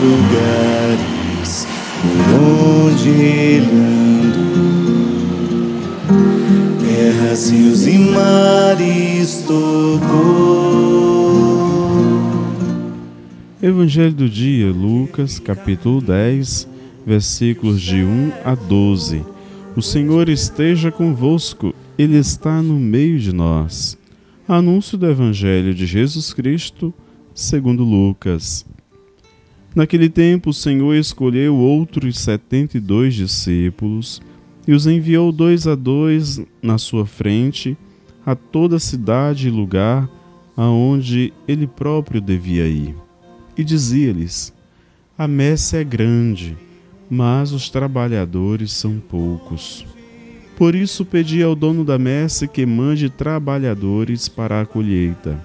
lugares por onde andou, terras, rios e mares tocou. Evangelho do dia, Lucas, capítulo 10, versículos de 1 a 12. O Senhor esteja convosco, Ele está no meio de nós. Anúncio do Evangelho de Jesus Cristo, segundo Lucas. Naquele tempo, o Senhor escolheu outros setenta e dois discípulos e os enviou dois a dois na sua frente a toda cidade e lugar aonde ele próprio devia ir e dizia-lhes: A messe é grande, mas os trabalhadores são poucos. Por isso pedi ao dono da messe que mande trabalhadores para a colheita.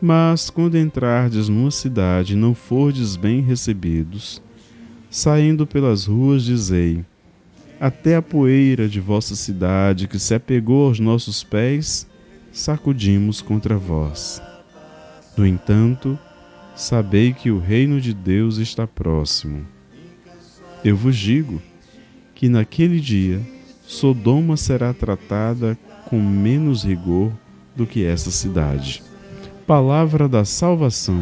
Mas quando entrardes numa cidade e não fordes bem recebidos, saindo pelas ruas, dizei: Até a poeira de vossa cidade que se apegou aos nossos pés, sacudimos contra vós. No entanto, sabei que o reino de Deus está próximo. Eu vos digo que naquele dia Sodoma será tratada com menos rigor do que essa cidade. Palavra da salvação.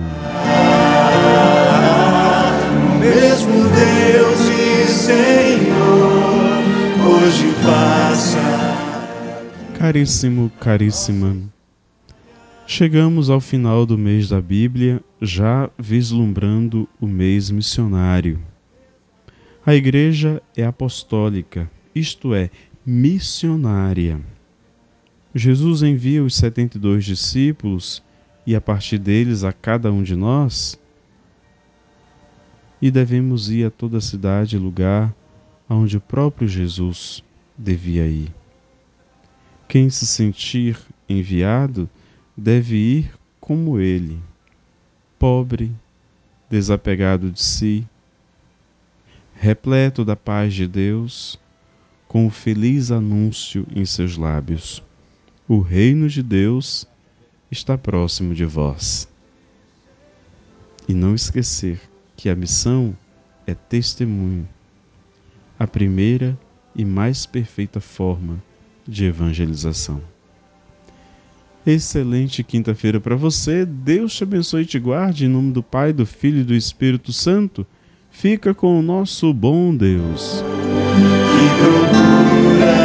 mesmo Deus e Senhor, hoje passa. Caríssimo, caríssima. Chegamos ao final do mês da Bíblia, já vislumbrando o mês missionário. A igreja é apostólica, isto é, missionária. Jesus envia os 72 discípulos e a partir deles a cada um de nós, e devemos ir a toda cidade e lugar aonde o próprio Jesus devia ir. Quem se sentir enviado deve ir como ele, pobre, desapegado de si, repleto da paz de Deus, com o feliz anúncio em seus lábios: O reino de Deus está próximo de vós. E não esquecer que a missão é testemunho, a primeira e mais perfeita forma de evangelização. Excelente quinta-feira para você. Deus te abençoe e te guarde em nome do Pai, do Filho e do Espírito Santo. Fica com o nosso bom Deus. Que procura